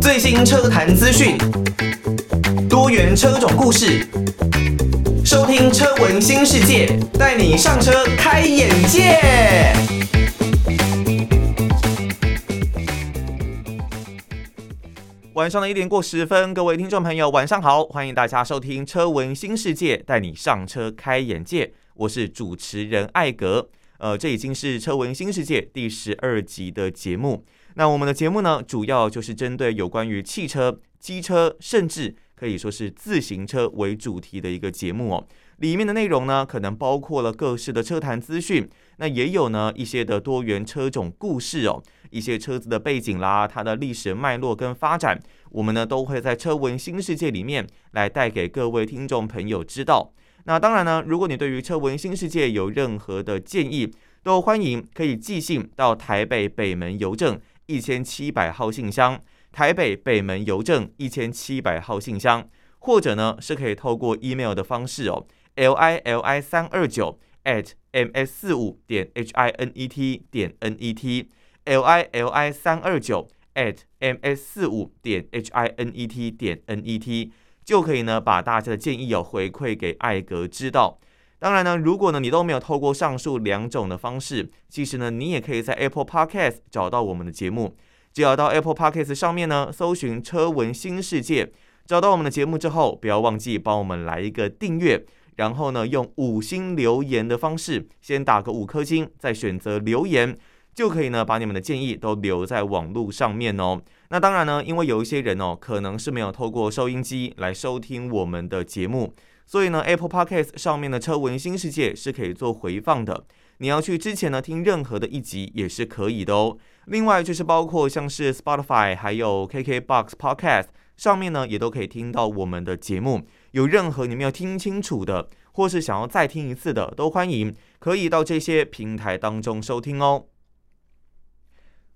最新车坛资讯，多元车种故事，收听车闻新世界，带你上车开眼界。晚上的一点过十分，各位听众朋友，晚上好，欢迎大家收听车闻新世界，带你上车开眼界。我是主持人艾格，呃，这已经是车闻新世界第十二集的节目。那我们的节目呢，主要就是针对有关于汽车、机车，甚至可以说是自行车为主题的一个节目哦。里面的内容呢，可能包括了各式的车坛资讯，那也有呢一些的多元车种故事哦。一些车子的背景啦，它的历史脉络跟发展，我们呢都会在车闻新世界里面来带给各位听众朋友知道。那当然呢，如果你对于车文新世界有任何的建议，都欢迎可以寄信到台北北门邮政一千七百号信箱，台北北门邮政一千七百号信箱，或者呢是可以透过 email 的方式哦，l i l i 三二九 at m s 四五点 h i n e t 点 n e t。l i l i 三二九 at m s 四五点 h i n e t 点 n e t 就可以呢，把大家的建议有回馈给艾格知道。当然呢，如果呢你都没有透过上述两种的方式，其实呢你也可以在 Apple Podcast 找到我们的节目。只要到 Apple Podcast 上面呢，搜寻“车闻新世界”，找到我们的节目之后，不要忘记帮我们来一个订阅，然后呢用五星留言的方式，先打个五颗星，再选择留言。就可以呢，把你们的建议都留在网络上面哦。那当然呢，因为有一些人哦，可能是没有透过收音机来收听我们的节目，所以呢，Apple Podcast 上面的车文新世界是可以做回放的。你要去之前呢听任何的一集也是可以的哦。另外就是包括像是 Spotify 还有 KKBox Podcast 上面呢，也都可以听到我们的节目。有任何你没有听清楚的，或是想要再听一次的，都欢迎可以到这些平台当中收听哦。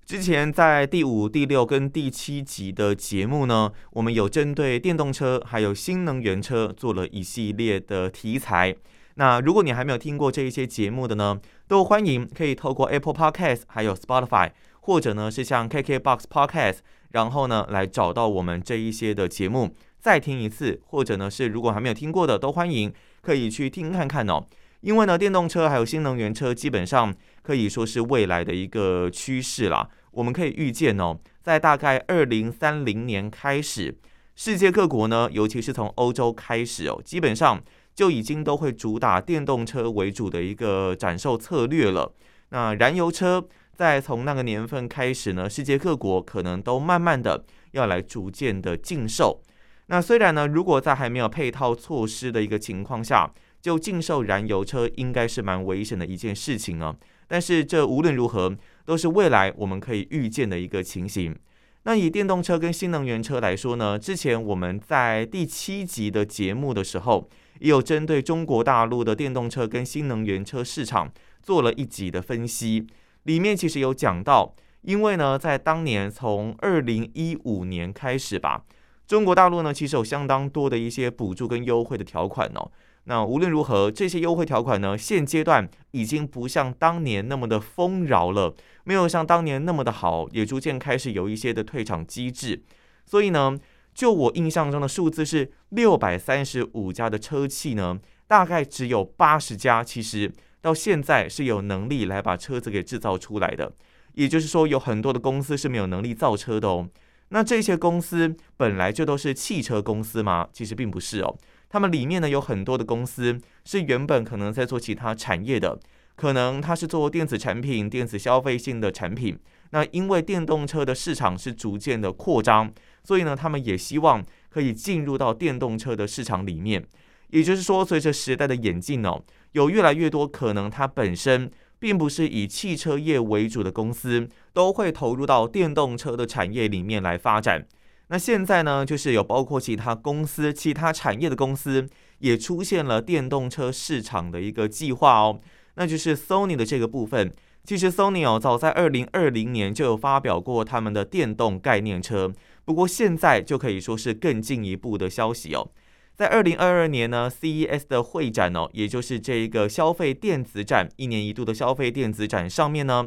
之前在第五、第六跟第七集的节目呢，我们有针对电动车还有新能源车做了一系列的题材。那如果你还没有听过这一些节目的呢，都欢迎可以透过 Apple Podcast 还有 Spotify，或者呢是像 KKBox Podcast，然后呢来找到我们这一些的节目，再听一次，或者呢是如果还没有听过的，都欢迎可以去听看看哦。因为呢，电动车还有新能源车基本上可以说是未来的一个趋势啦。我们可以预见哦，在大概二零三零年开始，世界各国呢，尤其是从欧洲开始哦，基本上就已经都会主打电动车为主的一个展售策略了。那燃油车在从那个年份开始呢，世界各国可能都慢慢的要来逐渐的禁售。那虽然呢，如果在还没有配套措施的一个情况下，就禁售燃油车应该是蛮危险的一件事情啊，但是这无论如何都是未来我们可以预见的一个情形。那以电动车跟新能源车来说呢，之前我们在第七集的节目的时候，也有针对中国大陆的电动车跟新能源车市场做了一集的分析，里面其实有讲到，因为呢，在当年从二零一五年开始吧，中国大陆呢其实有相当多的一些补助跟优惠的条款哦。那无论如何，这些优惠条款呢，现阶段已经不像当年那么的丰饶了，没有像当年那么的好，也逐渐开始有一些的退场机制。所以呢，就我印象中的数字是六百三十五家的车企呢，大概只有八十家，其实到现在是有能力来把车子给制造出来的。也就是说，有很多的公司是没有能力造车的哦。那这些公司本来就都是汽车公司吗？其实并不是哦。他们里面呢有很多的公司是原本可能在做其他产业的，可能他是做电子产品、电子消费性的产品。那因为电动车的市场是逐渐的扩张，所以呢，他们也希望可以进入到电动车的市场里面。也就是说，随着时代的演进哦，有越来越多可能它本身并不是以汽车业为主的公司，都会投入到电动车的产业里面来发展。那现在呢，就是有包括其他公司、其他产业的公司也出现了电动车市场的一个计划哦。那就是 Sony 的这个部分。其实 Sony 哦，早在二零二零年就有发表过他们的电动概念车，不过现在就可以说是更进一步的消息哦。在二零二二年呢，CES 的会展哦，也就是这一个消费电子展，一年一度的消费电子展上面呢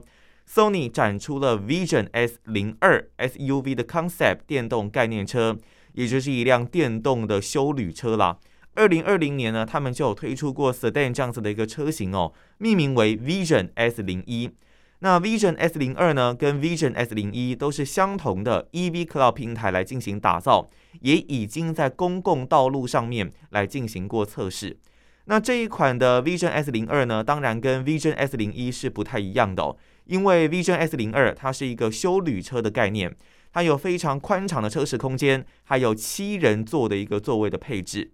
，Sony 展出了 Vision S 零二 SUV 的 concept 电动概念车，也就是一辆电动的休旅车啦。二零二零年呢，他们就有推出过 Sedan 这样子的一个车型哦，命名为 Vision S 零一。那 Vision S 零二呢，跟 Vision S 零一都是相同的 EV Cloud 平台来进行打造，也已经在公共道路上面来进行过测试。那这一款的 Vision S 零二呢，当然跟 Vision S 零一是不太一样的哦，因为 Vision S 零二它是一个休旅车的概念，它有非常宽敞的车室空间，还有七人座的一个座位的配置。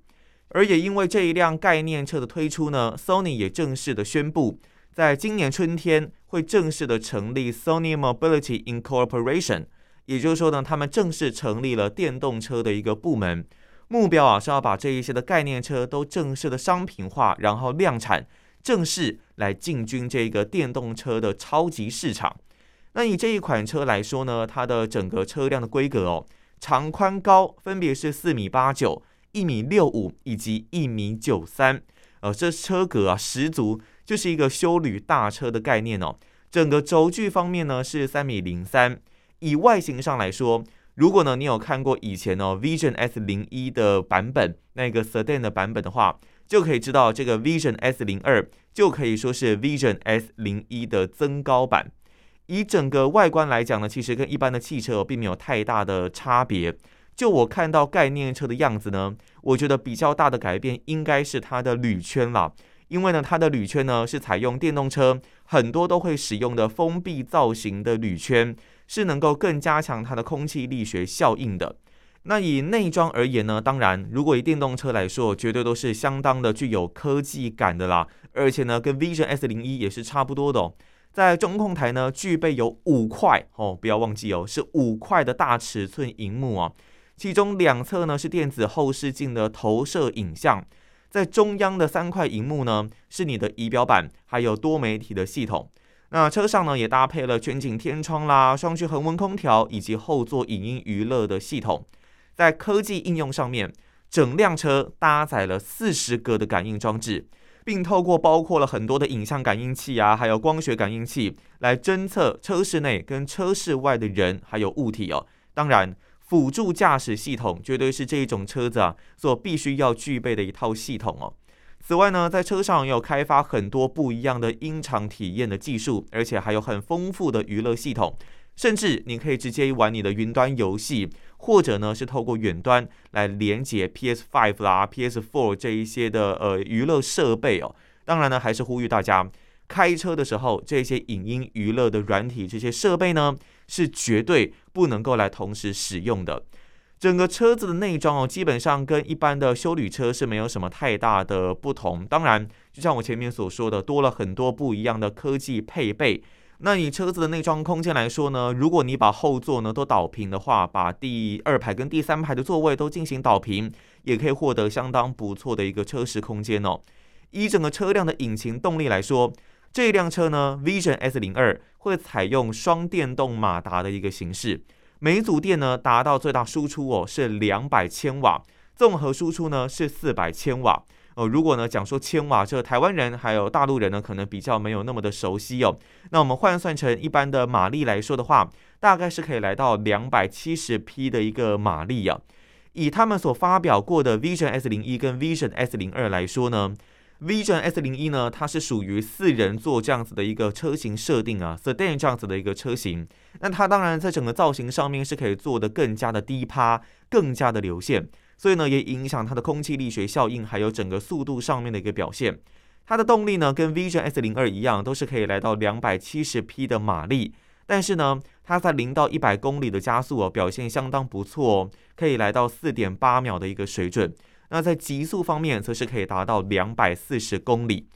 而也因为这一辆概念车的推出呢，Sony 也正式的宣布，在今年春天会正式的成立 Sony Mobility Incorporation，也就是说呢，他们正式成立了电动车的一个部门，目标啊是要把这一些的概念车都正式的商品化，然后量产，正式来进军这个电动车的超级市场。那以这一款车来说呢，它的整个车辆的规格哦，长宽高分别是四米八九。一米六五以及一米九三，呃，这车格啊十足就是一个修旅大车的概念哦。整个轴距方面呢是三米零三。以外形上来说，如果呢你有看过以前哦 Vision S 零一的版本，那个 Sedan 的版本的话，就可以知道这个 Vision S 零二就可以说是 Vision S 零一的增高版。以整个外观来讲呢，其实跟一般的汽车并没有太大的差别。就我看到概念车的样子呢，我觉得比较大的改变应该是它的铝圈了，因为呢，它的铝圈呢是采用电动车很多都会使用的封闭造型的铝圈，是能够更加强它的空气力学效应的。那以内装而言呢，当然，如果以电动车来说，绝对都是相当的具有科技感的啦，而且呢，跟 Vision S 零一也是差不多的哦。在中控台呢，具备有五块哦，不要忘记哦，是五块的大尺寸荧幕啊。其中两侧呢是电子后视镜的投射影像，在中央的三块荧幕呢是你的仪表板，还有多媒体的系统。那车上呢也搭配了全景天窗啦、双区恒温空调以及后座影音娱乐的系统。在科技应用上面，整辆车搭载了四十个的感应装置，并透过包括了很多的影像感应器啊，还有光学感应器来侦测车室内跟车室外的人还有物体哦。当然。辅助驾驶系统绝对是这一种车子啊所必须要具备的一套系统哦。此外呢，在车上也有开发很多不一样的音场体验的技术，而且还有很丰富的娱乐系统，甚至你可以直接玩你的云端游戏，或者呢是透过远端来连接 PS Five 啦、PS Four 这一些的呃娱乐设备哦。当然呢，还是呼吁大家开车的时候，这些影音娱乐的软体这些设备呢。是绝对不能够来同时使用的。整个车子的内装哦，基本上跟一般的休旅车是没有什么太大的不同。当然，就像我前面所说的，多了很多不一样的科技配备。那以车子的内装空间来说呢，如果你把后座呢都倒平的话，把第二排跟第三排的座位都进行倒平，也可以获得相当不错的一个车室空间哦。以整个车辆的引擎动力来说，这辆车呢，Vision S 零二会采用双电动马达的一个形式，每组电呢达到最大输出哦是两百千瓦，综合输出呢是四百千瓦。哦，如果呢讲说千瓦，这台湾人还有大陆人呢可能比较没有那么的熟悉哦。那我们换算成一般的马力来说的话，大概是可以来到两百七十匹的一个马力啊。以他们所发表过的 Vision S 零一跟 Vision S 零二来说呢。Vision S 零一呢，它是属于四人座这样子的一个车型设定啊，Sedan 这样子的一个车型。那它当然在整个造型上面是可以做得更加的低趴，更加的流线，所以呢也影响它的空气力学效应，还有整个速度上面的一个表现。它的动力呢跟 Vision S 零二一样，都是可以来到两百七十匹的马力，但是呢它在零到一百公里的加速哦，表现相当不错哦，可以来到四点八秒的一个水准。那在极速方面，则是可以达到两百四十公里。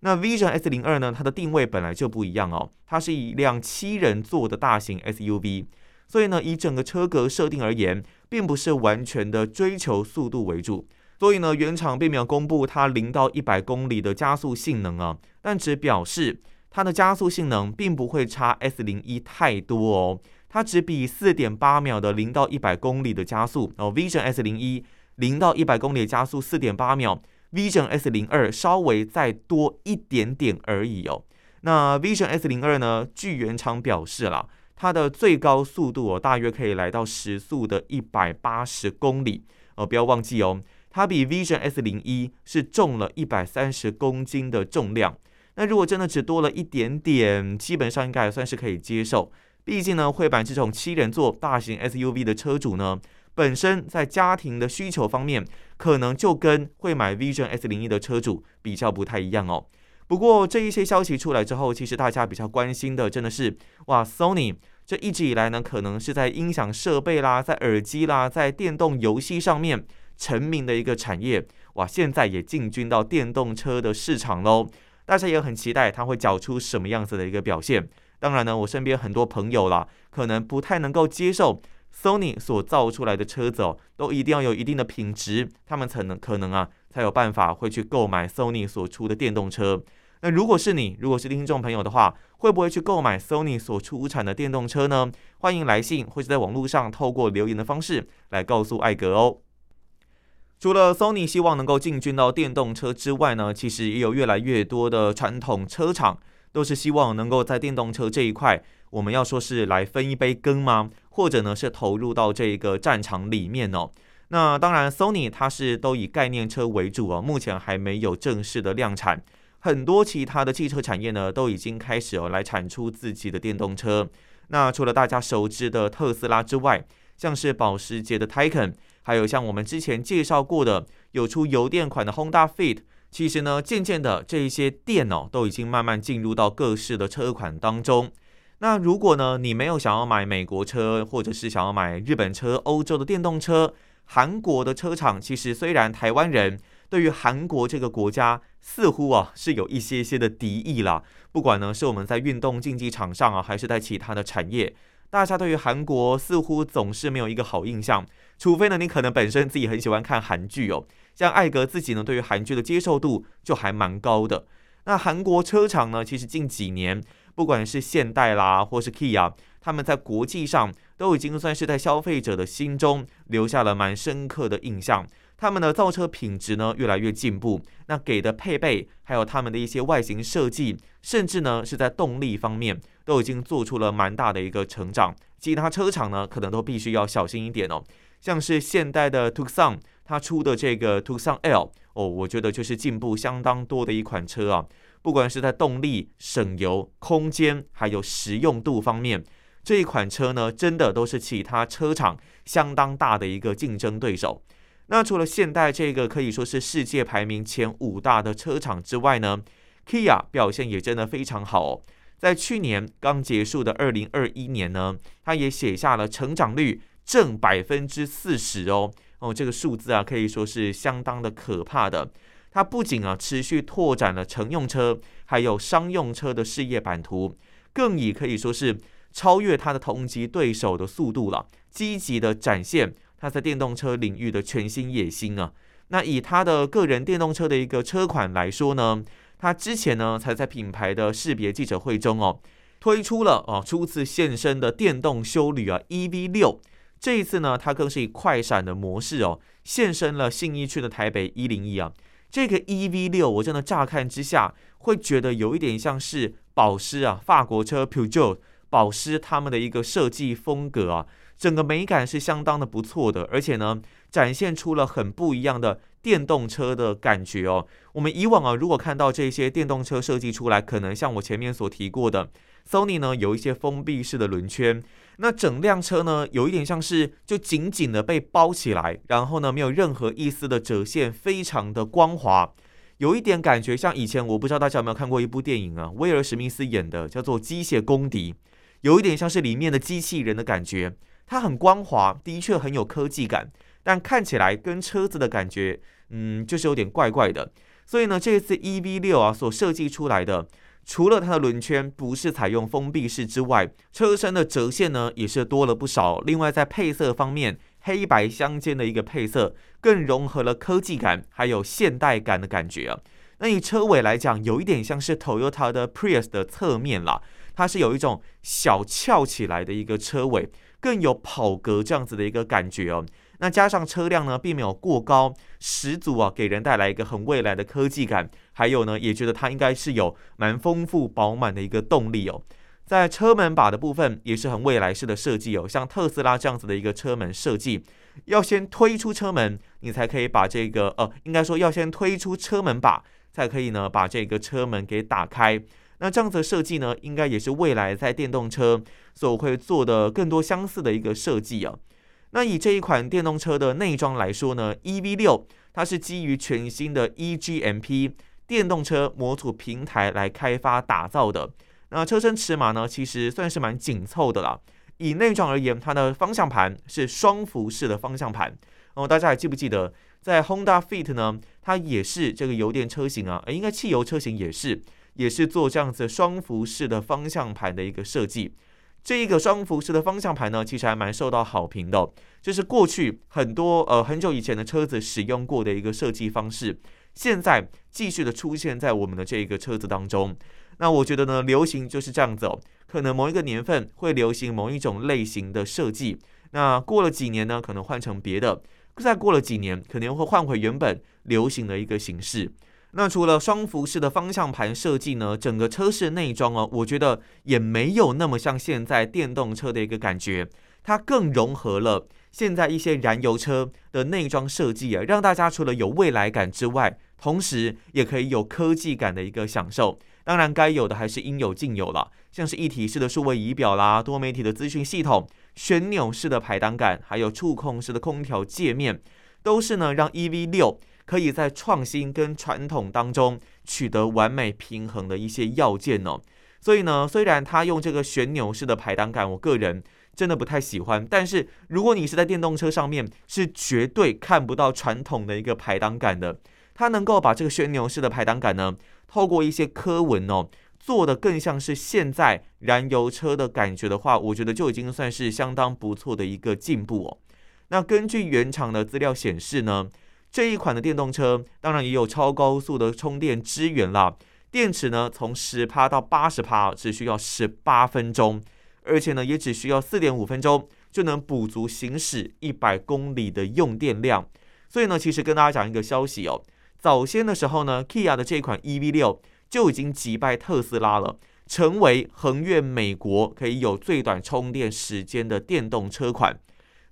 那 Vision S 零二呢？它的定位本来就不一样哦，它是一辆七人座的大型 SUV，所以呢，以整个车格设定而言，并不是完全的追求速度为主。所以呢，原厂并没有公布它零到一百公里的加速性能啊，但只表示它的加速性能并不会差 S 零一太多哦，它只比四点八秒的零到一百公里的加速哦，Vision S 零一。零到一百公里加速四点八秒，Vision S 零二稍微再多一点点而已哦。那 Vision S 零二呢？据原厂表示啦，它的最高速度哦，大约可以来到时速的一百八十公里。哦，不要忘记哦，它比 Vision S 零一是重了一百三十公斤的重量。那如果真的只多了一点点，基本上应该也算是可以接受。毕竟呢，会版这种七人座大型 SUV 的车主呢，本身在家庭的需求方面，可能就跟会买 Vision S 零一的车主比较不太一样哦。不过这一些消息出来之后，其实大家比较关心的真的是，哇，Sony 这一直以来呢，可能是在音响设备啦，在耳机啦，在电动游戏上面成名的一个产业，哇，现在也进军到电动车的市场喽。大家也很期待它会缴出什么样子的一个表现。当然呢，我身边很多朋友啦，可能不太能够接受 Sony 所造出来的车子哦，都一定要有一定的品质，他们才能可能啊，才有办法会去购买 Sony 所出的电动车。那如果是你，如果是听众朋友的话，会不会去购买 Sony 所出产的电动车呢？欢迎来信或者在网络上透过留言的方式来告诉艾格哦。除了 Sony 希望能够进军到电动车之外呢，其实也有越来越多的传统车厂都是希望能够在电动车这一块，我们要说是来分一杯羹吗？或者呢是投入到这个战场里面哦？那当然，Sony 它是都以概念车为主哦，目前还没有正式的量产。很多其他的汽车产业呢，都已经开始哦来产出自己的电动车。那除了大家熟知的特斯拉之外，像是保时捷的 Taycan，还有像我们之前介绍过的有出油电款的 Honda Fit，其实呢，渐渐的这一些电哦，都已经慢慢进入到各式的车款当中。那如果呢，你没有想要买美国车，或者是想要买日本车、欧洲的电动车，韩国的车厂，其实虽然台湾人对于韩国这个国家，似乎啊是有一些些的敌意啦，不管呢是我们在运动竞技场上啊，还是在其他的产业，大家对于韩国似乎总是没有一个好印象。除非呢你可能本身自己很喜欢看韩剧哦，像艾格自己呢对于韩剧的接受度就还蛮高的。那韩国车厂呢，其实近几年不管是现代啦，或是 Kia，他们在国际上都已经算是在消费者的心中留下了蛮深刻的印象。他们的造车品质呢越来越进步，那给的配备，还有他们的一些外形设计，甚至呢是在动力方面，都已经做出了蛮大的一个成长。其他车厂呢可能都必须要小心一点哦。像是现代的 Tucson，它出的这个 Tucson L，哦，我觉得就是进步相当多的一款车啊。不管是在动力、省油、空间，还有实用度方面，这一款车呢真的都是其他车厂相当大的一个竞争对手。那除了现代这个可以说是世界排名前五大的车厂之外呢，Kia 表现也真的非常好哦。在去年刚结束的二零二一年呢，它也写下了成长率正百分之四十哦哦，这个数字啊可以说是相当的可怕的。它不仅啊持续拓展了乘用车还有商用车的事业版图，更以可以说是超越它的同级对手的速度了，积极的展现。它在电动车领域的全新野心啊，那以它的个人电动车的一个车款来说呢，它之前呢才在品牌的识别记者会中哦推出了哦初次现身的电动修理啊 EV 六，这一次呢他更是以快闪的模式哦现身了信义区的台北一零一啊，这个 EV 六我真的乍看之下会觉得有一点像是保时啊法国车 Pugeot 保时他们的一个设计风格啊。整个美感是相当的不错的，而且呢，展现出了很不一样的电动车的感觉哦。我们以往啊，如果看到这些电动车设计出来，可能像我前面所提过的，Sony 呢有一些封闭式的轮圈，那整辆车呢有一点像是就紧紧的被包起来，然后呢没有任何一丝的折线，非常的光滑，有一点感觉像以前我不知道大家有没有看过一部电影啊，威尔史密斯演的叫做《机械公敌》，有一点像是里面的机器人的感觉。它很光滑，的确很有科技感，但看起来跟车子的感觉，嗯，就是有点怪怪的。所以呢，这次 E V 六啊所设计出来的，除了它的轮圈不是采用封闭式之外，车身的折线呢也是多了不少。另外在配色方面，黑白相间的一个配色，更融合了科技感还有现代感的感觉啊。那以车尾来讲，有一点像是 Toyota 的 Prius 的侧面啦，它是有一种小翘起来的一个车尾。更有跑格这样子的一个感觉哦，那加上车辆呢，并没有过高，十足啊，给人带来一个很未来的科技感。还有呢，也觉得它应该是有蛮丰富饱满的一个动力哦。在车门把的部分也是很未来式的设计哦，像特斯拉这样子的一个车门设计，要先推出车门，你才可以把这个呃，应该说要先推出车门把，才可以呢把这个车门给打开。那这样子的设计呢，应该也是未来在电动车所会做的更多相似的一个设计啊。那以这一款电动车的内装来说呢，EV6 它是基于全新的 eGMP 电动车模组平台来开发打造的。那车身尺码呢，其实算是蛮紧凑的啦。以内装而言，它的方向盘是双幅式的方向盘。哦，大家还记不记得，在 Honda Fit 呢，它也是这个油电车型啊，应该汽油车型也是。也是做这样子双辐式的方向盘的一个设计，这一个双幅式的方向盘呢，其实还蛮受到好评的。这是过去很多呃很久以前的车子使用过的一个设计方式，现在继续的出现在我们的这一个车子当中。那我觉得呢，流行就是这样子哦，可能某一个年份会流行某一种类型的设计，那过了几年呢，可能换成别的，再过了几年，可能会换回原本流行的一个形式。那除了双幅式的方向盘设计呢，整个车室内装哦，我觉得也没有那么像现在电动车的一个感觉，它更融合了现在一些燃油车的内装设计啊，让大家除了有未来感之外，同时也可以有科技感的一个享受。当然，该有的还是应有尽有了，像是一体式的数位仪表啦，多媒体的资讯系统，旋钮式的排档杆，还有触控式的空调界面，都是呢让 EV6。可以在创新跟传统当中取得完美平衡的一些要件哦，所以呢，虽然它用这个旋钮式的排档杆，我个人真的不太喜欢，但是如果你是在电动车上面，是绝对看不到传统的一个排档杆的。它能够把这个旋钮式的排档杆呢，透过一些刻纹哦，做得更像是现在燃油车的感觉的话，我觉得就已经算是相当不错的一个进步哦。那根据原厂的资料显示呢。这一款的电动车当然也有超高速的充电支援啦，电池呢从十趴到八十趴只需要十八分钟，而且呢也只需要四点五分钟就能补足行驶一百公里的用电量。所以呢，其实跟大家讲一个消息哦，早先的时候呢，Kia 的这款 EV6 就已经击败特斯拉了，成为横越美国可以有最短充电时间的电动车款。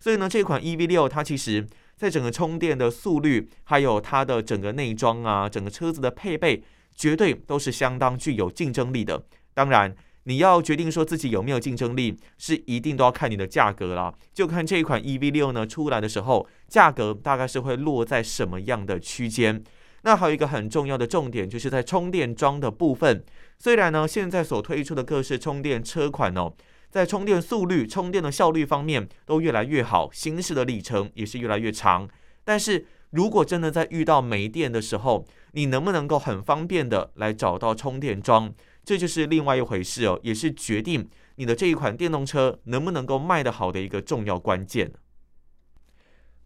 所以呢，这款 EV6 它其实。在整个充电的速率，还有它的整个内装啊，整个车子的配备，绝对都是相当具有竞争力的。当然，你要决定说自己有没有竞争力，是一定都要看你的价格啦。就看这一款 EV6 呢出来的时候，价格大概是会落在什么样的区间。那还有一个很重要的重点，就是在充电桩的部分。虽然呢，现在所推出的各式充电车款哦。在充电速率、充电的效率方面都越来越好，行驶的里程也是越来越长。但是如果真的在遇到没电的时候，你能不能够很方便的来找到充电桩，这就是另外一回事哦，也是决定你的这一款电动车能不能够卖得好的一个重要关键。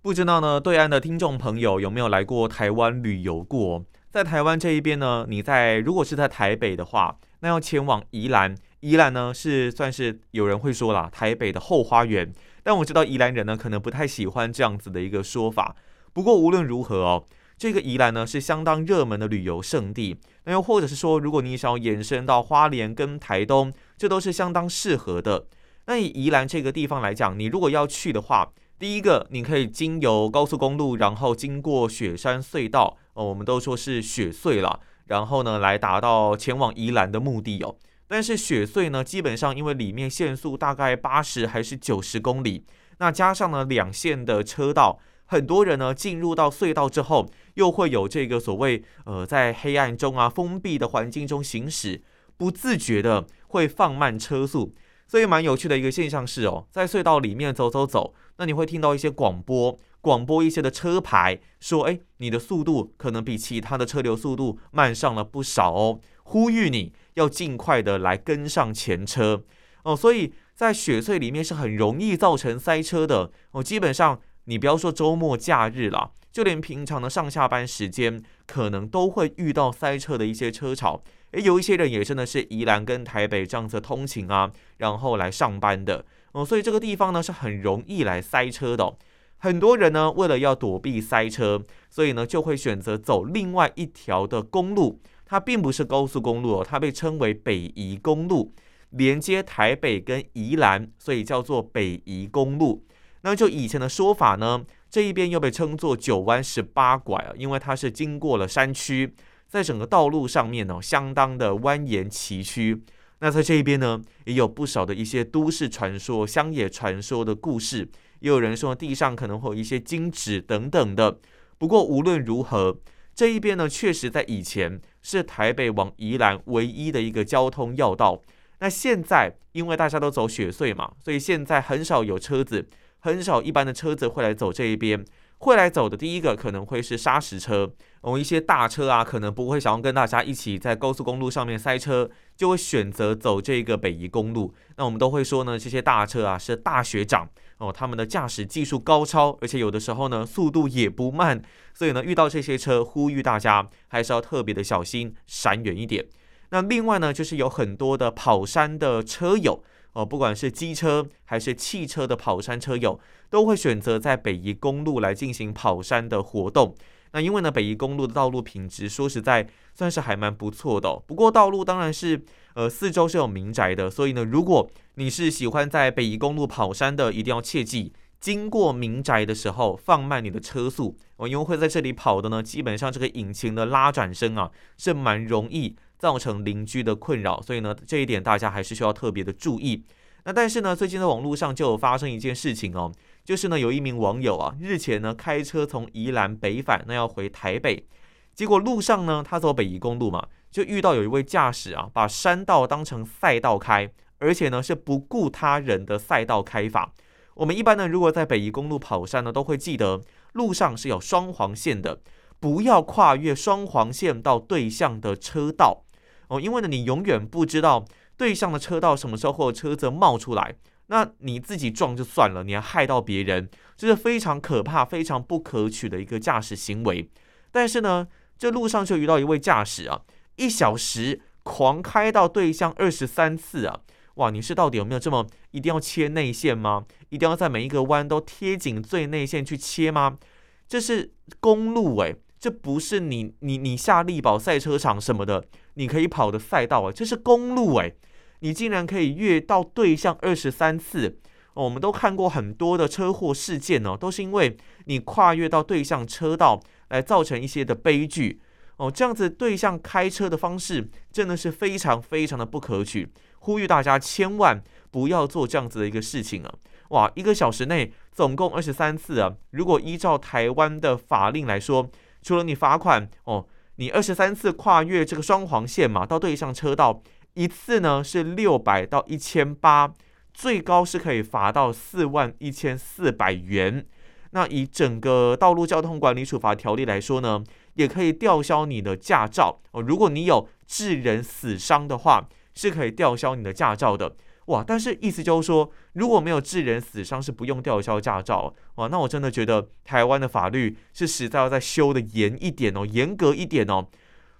不知道呢，对岸的听众朋友有没有来过台湾旅游过？在台湾这一边呢，你在如果是在台北的话，那要前往宜兰。宜兰呢是算是有人会说啦，台北的后花园，但我知道宜兰人呢可能不太喜欢这样子的一个说法。不过无论如何哦，这个宜兰呢是相当热门的旅游胜地。那又或者是说，如果你想要延伸到花莲跟台东，这都是相当适合的。那以宜兰这个地方来讲，你如果要去的话，第一个你可以经由高速公路，然后经过雪山隧道哦，我们都说是雪隧了，然后呢来达到前往宜兰的目的哦。但是雪隧呢，基本上因为里面限速大概八十还是九十公里，那加上呢两线的车道，很多人呢进入到隧道之后，又会有这个所谓呃在黑暗中啊封闭的环境中行驶，不自觉的会放慢车速。所以蛮有趣的一个现象是哦，在隧道里面走走走，那你会听到一些广播，广播一些的车牌说，哎，你的速度可能比其他的车流速度慢上了不少哦，呼吁你。要尽快的来跟上前车哦，所以在雪隧里面是很容易造成塞车的哦。基本上你不要说周末假日了，就连平常的上下班时间，可能都会遇到塞车的一些车潮。诶，有一些人也真的是宜兰跟台北这样子通勤啊，然后来上班的哦，所以这个地方呢是很容易来塞车的。很多人呢，为了要躲避塞车，所以呢，就会选择走另外一条的公路。它并不是高速公路哦，它被称为北宜公路，连接台北跟宜兰，所以叫做北宜公路。那就以前的说法呢，这一边又被称作九弯十八拐啊，因为它是经过了山区，在整个道路上面呢，相当的蜿蜒崎岖。那在这一边呢，也有不少的一些都市传说、乡野传说的故事。也有人说地上可能会有一些金纸等等的。不过无论如何，这一边呢，确实在以前是台北往宜兰唯一的一个交通要道。那现在因为大家都走雪隧嘛，所以现在很少有车子，很少一般的车子会来走这一边。会来走的第一个可能会是砂石车，哦，一些大车啊，可能不会想要跟大家一起在高速公路上面塞车，就会选择走这个北宜公路。那我们都会说呢，这些大车啊是大学长哦，他们的驾驶技术高超，而且有的时候呢速度也不慢，所以呢遇到这些车，呼吁大家还是要特别的小心，闪远一点。那另外呢，就是有很多的跑山的车友。哦，不管是机车还是汽车的跑山车友，都会选择在北宜公路来进行跑山的活动。那因为呢，北宜公路的道路品质说实在算是还蛮不错的。不过道路当然是呃四周是有民宅的，所以呢，如果你是喜欢在北宜公路跑山的，一定要切记，经过民宅的时候放慢你的车速哦，因为会在这里跑的呢，基本上这个引擎的拉转声啊是蛮容易。造成邻居的困扰，所以呢，这一点大家还是需要特别的注意。那但是呢，最近在网络上就有发生一件事情哦，就是呢，有一名网友啊，日前呢开车从宜兰北返，那要回台北，结果路上呢，他走北宜公路嘛，就遇到有一位驾驶啊，把山道当成赛道开，而且呢是不顾他人的赛道开法。我们一般呢，如果在北宜公路跑山呢，都会记得路上是有双黄线的，不要跨越双黄线到对向的车道。哦，因为呢，你永远不知道对向的车道什么时候会有车子冒出来，那你自己撞就算了，你还害到别人，这是非常可怕、非常不可取的一个驾驶行为。但是呢，这路上就遇到一位驾驶啊，一小时狂开到对向二十三次啊，哇，你是到底有没有这么一定要切内线吗？一定要在每一个弯都贴紧最内线去切吗？这是公路诶，这不是你你你下力宝赛车场什么的。你可以跑的赛道啊，这是公路诶，你竟然可以越到对向二十三次，我们都看过很多的车祸事件哦，都是因为你跨越到对向车道来造成一些的悲剧哦，这样子对向开车的方式真的是非常非常的不可取，呼吁大家千万不要做这样子的一个事情啊！哇，一个小时内总共二十三次啊，如果依照台湾的法令来说，除了你罚款哦。你二十三次跨越这个双黄线嘛，到对向车道一次呢是六百到一千八，最高是可以罚到四万一千四百元。那以整个道路交通管理处罚条例来说呢，也可以吊销你的驾照哦。如果你有致人死伤的话，是可以吊销你的驾照的。哇！但是意思就是说，如果没有致人死伤，是不用吊销驾照。哇！那我真的觉得台湾的法律是实在要再修的严一点哦，严格一点哦。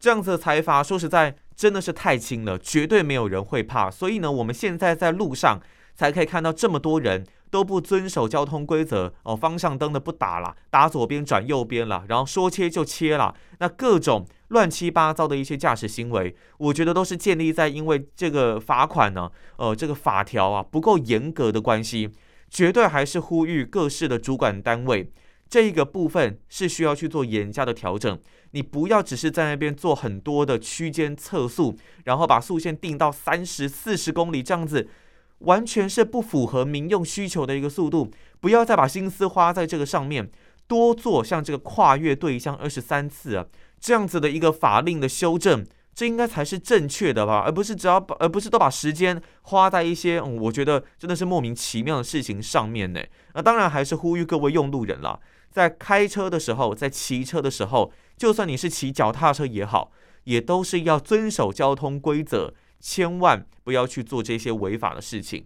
这样子的裁罚，说实在真的是太轻了，绝对没有人会怕。所以呢，我们现在在路上才可以看到这么多人都不遵守交通规则哦，方向灯的不打了，打左边转右边了，然后说切就切了，那各种。乱七八糟的一些驾驶行为，我觉得都是建立在因为这个罚款呢，呃，这个法条啊不够严格的关系，绝对还是呼吁各市的主管单位这一个部分是需要去做严加的调整。你不要只是在那边做很多的区间测速，然后把速限定到三十四十公里这样子，完全是不符合民用需求的一个速度。不要再把心思花在这个上面，多做像这个跨越对象二十三次啊。这样子的一个法令的修正，这应该才是正确的吧，而不是只要把，而不是都把时间花在一些，嗯，我觉得真的是莫名其妙的事情上面呢。那当然还是呼吁各位用路人啦，在开车的时候，在骑车的时候，就算你是骑脚踏车也好，也都是要遵守交通规则，千万不要去做这些违法的事情。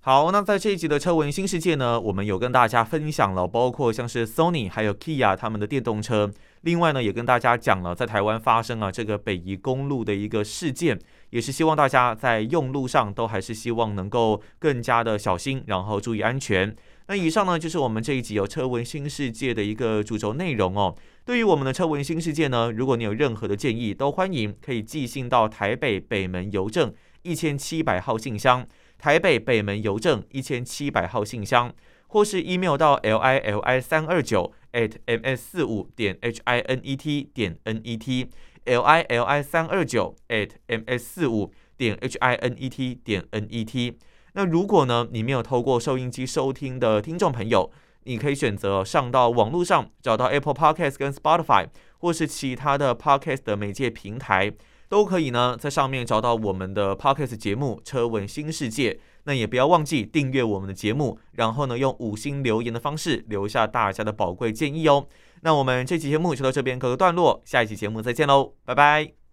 好，那在这一集的车闻新世界呢，我们有跟大家分享了，包括像是 Sony 还有 Kia 他们的电动车。另外呢，也跟大家讲了在台湾发生了这个北宜公路的一个事件，也是希望大家在用路上都还是希望能够更加的小心，然后注意安全。那以上呢，就是我们这一集有车闻新世界的一个主轴内容哦。对于我们的车闻新世界呢，如果你有任何的建议，都欢迎可以寄信到台北北门邮政一千七百号信箱，台北北门邮政一千七百号信箱，或是 email 到 l i l i 三二九 at m s 四五点 h i n e t 点 n e t l i l i 三二九 at m s 四五点 h i n e t 点 n e t。那如果呢，你没有透过收音机收听的听众朋友，你可以选择上到网络上找到 Apple Podcast 跟 Spotify，或是其他的 Podcast 的媒介平台，都可以呢，在上面找到我们的 Podcast 节目《车闻新世界》。那也不要忘记订阅我们的节目，然后呢，用五星留言的方式留下大家的宝贵建议哦。那我们这期节目就到这边告个段落，下一期节目再见喽，拜拜。